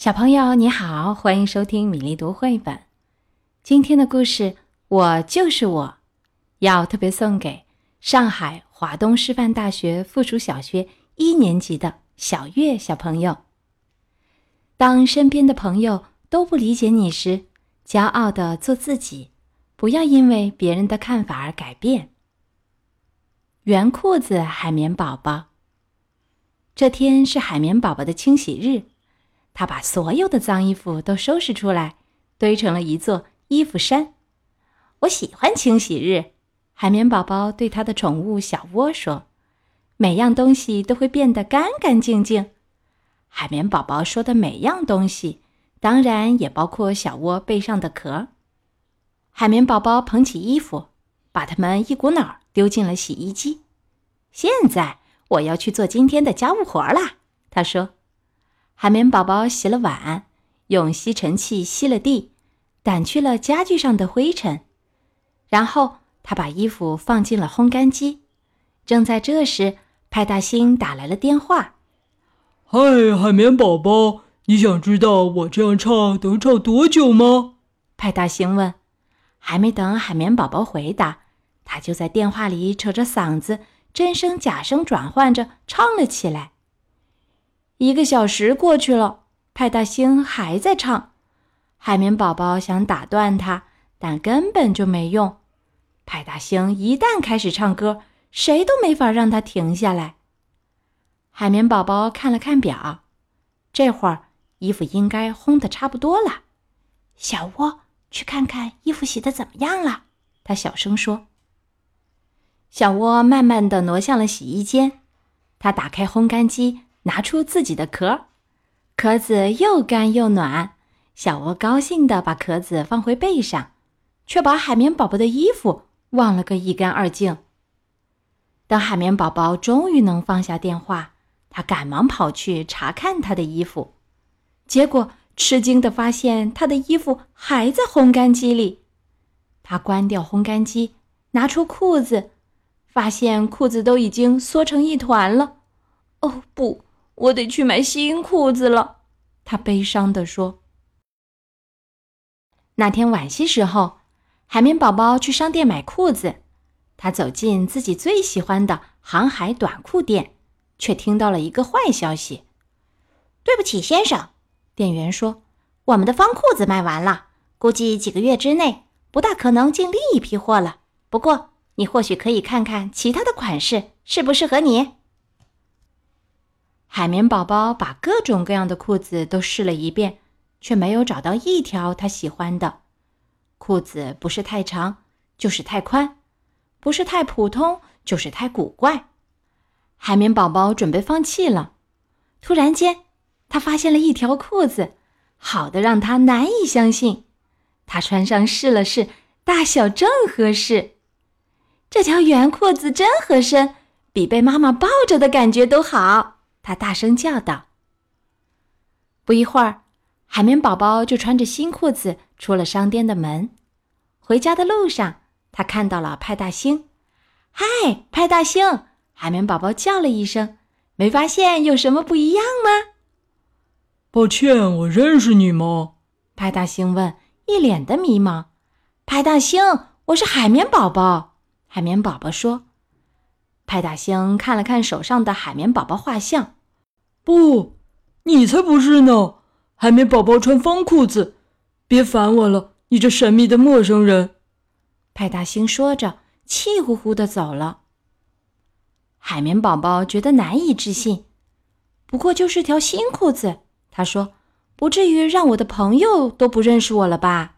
小朋友你好，欢迎收听米粒读绘本。今天的故事《我就是我》，要特别送给上海华东师范大学附属小学一年级的小月小朋友。当身边的朋友都不理解你时，骄傲的做自己，不要因为别人的看法而改变。圆裤子海绵宝宝。这天是海绵宝宝的清洗日。他把所有的脏衣服都收拾出来，堆成了一座衣服山。我喜欢清洗日，海绵宝宝对他的宠物小窝说：“每样东西都会变得干干净净。”海绵宝宝说的每样东西，当然也包括小窝背上的壳。海绵宝宝捧起衣服，把它们一股脑丢进了洗衣机。现在我要去做今天的家务活啦，他说。海绵宝宝洗了碗，用吸尘器吸了地，掸去了家具上的灰尘，然后他把衣服放进了烘干机。正在这时，派大星打来了电话：“嗨，海绵宝宝，你想知道我这样唱能唱多久吗？”派大星问。还没等海绵宝宝回答，他就在电话里扯着嗓子，真声假声转换着唱了起来。一个小时过去了，派大星还在唱。海绵宝宝想打断他，但根本就没用。派大星一旦开始唱歌，谁都没法让他停下来。海绵宝宝看了看表，这会儿衣服应该烘得差不多了。小窝，去看看衣服洗的怎么样了。他小声说。小窝慢慢的挪向了洗衣间，他打开烘干机。拿出自己的壳，壳子又干又暖。小窝高兴地把壳子放回背上，却把海绵宝宝的衣服忘了个一干二净。等海绵宝宝终于能放下电话，他赶忙跑去查看他的衣服，结果吃惊地发现他的衣服还在烘干机里。他关掉烘干机，拿出裤子，发现裤子都已经缩成一团了。哦，不！我得去买新裤子了，他悲伤地说。那天晚些时候，海绵宝宝去商店买裤子，他走进自己最喜欢的航海短裤店，却听到了一个坏消息。对不起，先生，店员说，我们的方裤子卖完了，估计几个月之内不大可能进另一批货了。不过，你或许可以看看其他的款式适不适合你。海绵宝宝把各种各样的裤子都试了一遍，却没有找到一条他喜欢的。裤子不是太长，就是太宽；不是太普通，就是太古怪。海绵宝宝准备放弃了。突然间，他发现了一条裤子，好的让他难以相信。他穿上试了试，大小正合适。这条圆裤子真合身，比被妈妈抱着的感觉都好。他大声叫道：“不一会儿，海绵宝宝就穿着新裤子出了商店的门。回家的路上，他看到了派大星。“嗨，派大星！”海绵宝宝叫了一声，“没发现有什么不一样吗？”“抱歉，我认识你吗？”派大星问，一脸的迷茫。“派大星，我是海绵宝宝。”海绵宝宝说。派大星看了看手上的海绵宝宝画像，不，你才不是呢！海绵宝宝穿方裤子，别烦我了，你这神秘的陌生人。派大星说着，气呼呼的走了。海绵宝宝觉得难以置信，不过就是条新裤子，他说：“不至于让我的朋友都不认识我了吧？”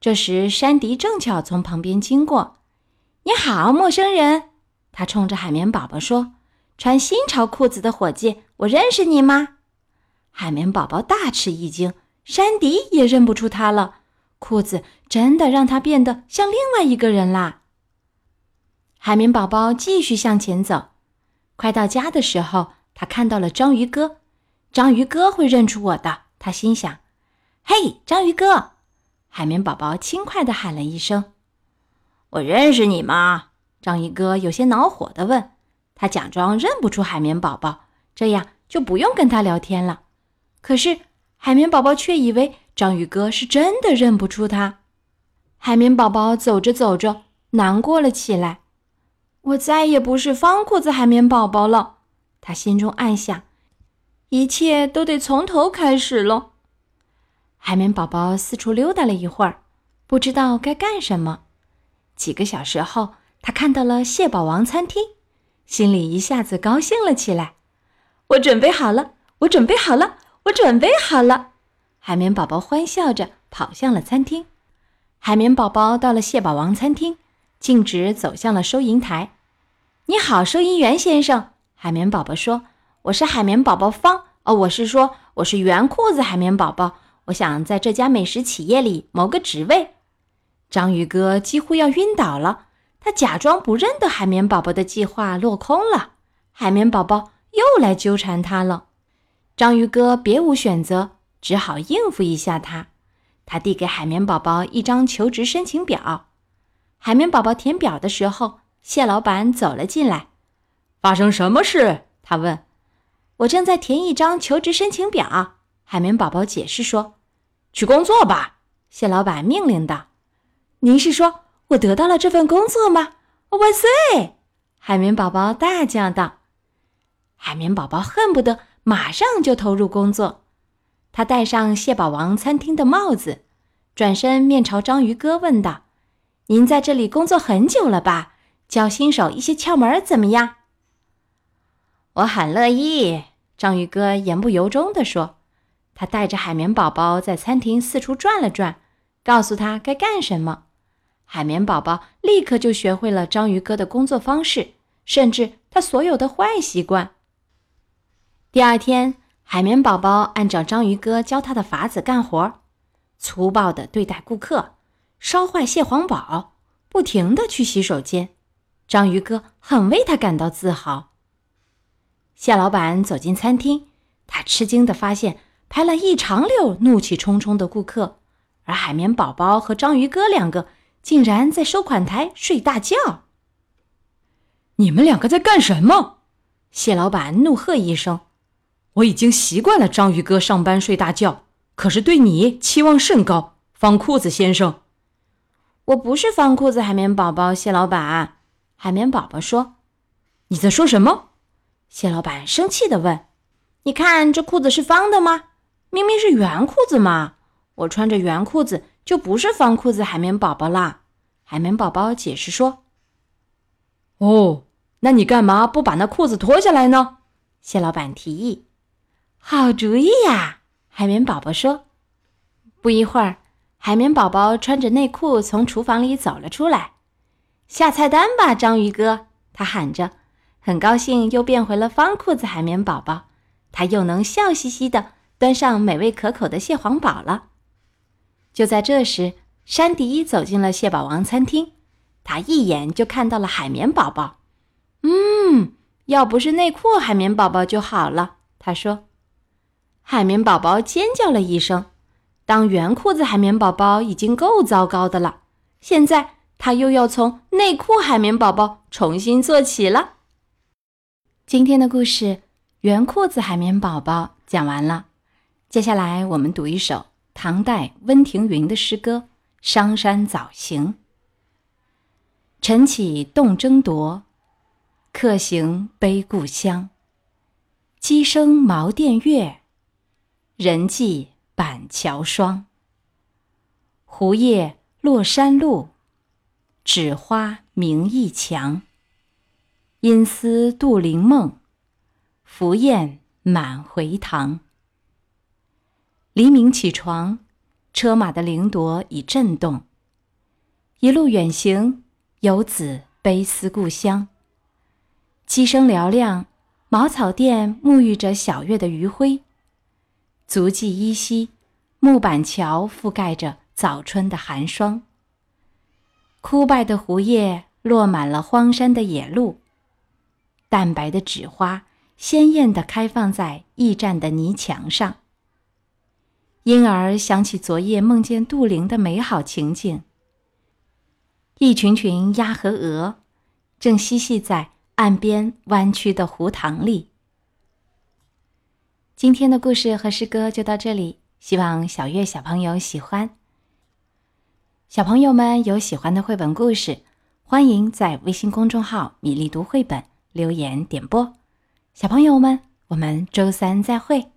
这时，山迪正巧从旁边经过。“你好，陌生人。”他冲着海绵宝宝说：“穿新潮裤子的伙计，我认识你吗？”海绵宝宝大吃一惊，山迪也认不出他了。裤子真的让他变得像另外一个人啦。海绵宝宝继续向前走，快到家的时候，他看到了章鱼哥。章鱼哥会认出我的，他心想：“嘿，章鱼哥！”海绵宝宝轻快地喊了一声：“我认识你吗？”章鱼哥有些恼火地问：“他假装认不出海绵宝宝，这样就不用跟他聊天了。”可是海绵宝宝却以为章鱼哥是真的认不出他。海绵宝宝走着走着，难过了起来。我再也不是方裤子海绵宝宝了，他心中暗想。一切都得从头开始了。海绵宝宝四处溜达了一会儿，不知道该干什么。几个小时后，他看到了蟹堡王餐厅，心里一下子高兴了起来。我准备好了，我准备好了，我准备好了！海绵宝宝欢笑着跑向了餐厅。海绵宝宝到了蟹堡王餐厅，径直走向了收银台。“你好，收银员先生。”海绵宝宝说。我是海绵宝宝方哦，我是说我是圆裤子海绵宝宝，我想在这家美食企业里谋个职位。章鱼哥几乎要晕倒了，他假装不认得海绵宝宝的计划落空了。海绵宝宝又来纠缠他了，章鱼哥别无选择，只好应付一下他。他递给海绵宝宝一张求职申请表，海绵宝宝填表的时候，蟹老板走了进来。发生什么事？他问。我正在填一张求职申请表，海绵宝宝解释说：“去工作吧。”蟹老板命令道。“您是说我得到了这份工作吗？”“万岁！”海绵宝宝大叫道。海绵宝宝恨不得马上就投入工作。他戴上蟹堡王餐厅的帽子，转身面朝章鱼哥问道：“您在这里工作很久了吧？教新手一些窍门怎么样？”我很乐意，章鱼哥言不由衷地说。他带着海绵宝宝在餐厅四处转了转，告诉他该干什么。海绵宝宝立刻就学会了章鱼哥的工作方式，甚至他所有的坏习惯。第二天，海绵宝宝按照章鱼哥教他的法子干活，粗暴地对待顾客，烧坏蟹黄堡，不停地去洗手间。章鱼哥很为他感到自豪。蟹老板走进餐厅，他吃惊地发现排了一长溜怒气冲冲的顾客，而海绵宝宝和章鱼哥两个竟然在收款台睡大觉。你们两个在干什么？蟹老板怒喝一声：“我已经习惯了章鱼哥上班睡大觉，可是对你期望甚高，方裤子先生。”我不是方裤子海绵宝宝，蟹老板。海绵宝宝说：“你在说什么？”蟹老板生气地问：“你看这裤子是方的吗？明明是圆裤子嘛！我穿着圆裤子就不是方裤子海绵宝宝啦。”海绵宝宝解释说：“哦，那你干嘛不把那裤子脱下来呢？”蟹老板提议。“好主意呀！”海绵宝宝说。不一会儿，海绵宝宝穿着内裤从厨房里走了出来。“下菜单吧，章鱼哥！”他喊着。很高兴又变回了方裤子海绵宝宝，他又能笑嘻嘻的端上美味可口的蟹黄堡了。就在这时，山迪走进了蟹堡王餐厅，他一眼就看到了海绵宝宝。嗯，要不是内裤海绵宝宝就好了，他说。海绵宝宝尖叫了一声，当圆裤子海绵宝宝已经够糟糕的了，现在他又要从内裤海绵宝宝重新做起了。今天的故事《圆裤子海绵宝宝》讲完了，接下来我们读一首唐代温庭筠的诗歌《商山早行》。晨起动征铎，客行悲故乡。鸡声茅店月，人迹板桥霜。胡叶落山路，枳花明驿墙。因思杜陵梦，浮雁满回塘。黎明起床，车马的铃铎已震动。一路远行，游子悲思故乡。鸡声嘹亮，茅草店沐浴着小月的余晖。足迹依稀，木板桥覆盖着早春的寒霜。枯败的胡叶落满了荒山的野路。淡白的纸花，鲜艳地开放在驿站的泥墙上。因而想起昨夜梦见杜陵的美好情景。一群群鸭和鹅，正嬉戏在岸边弯曲的湖塘里。今天的故事和诗歌就到这里。希望小月小朋友喜欢。小朋友们有喜欢的绘本故事，欢迎在微信公众号“米粒读绘本”留言点播。小朋友们，我们周三再会。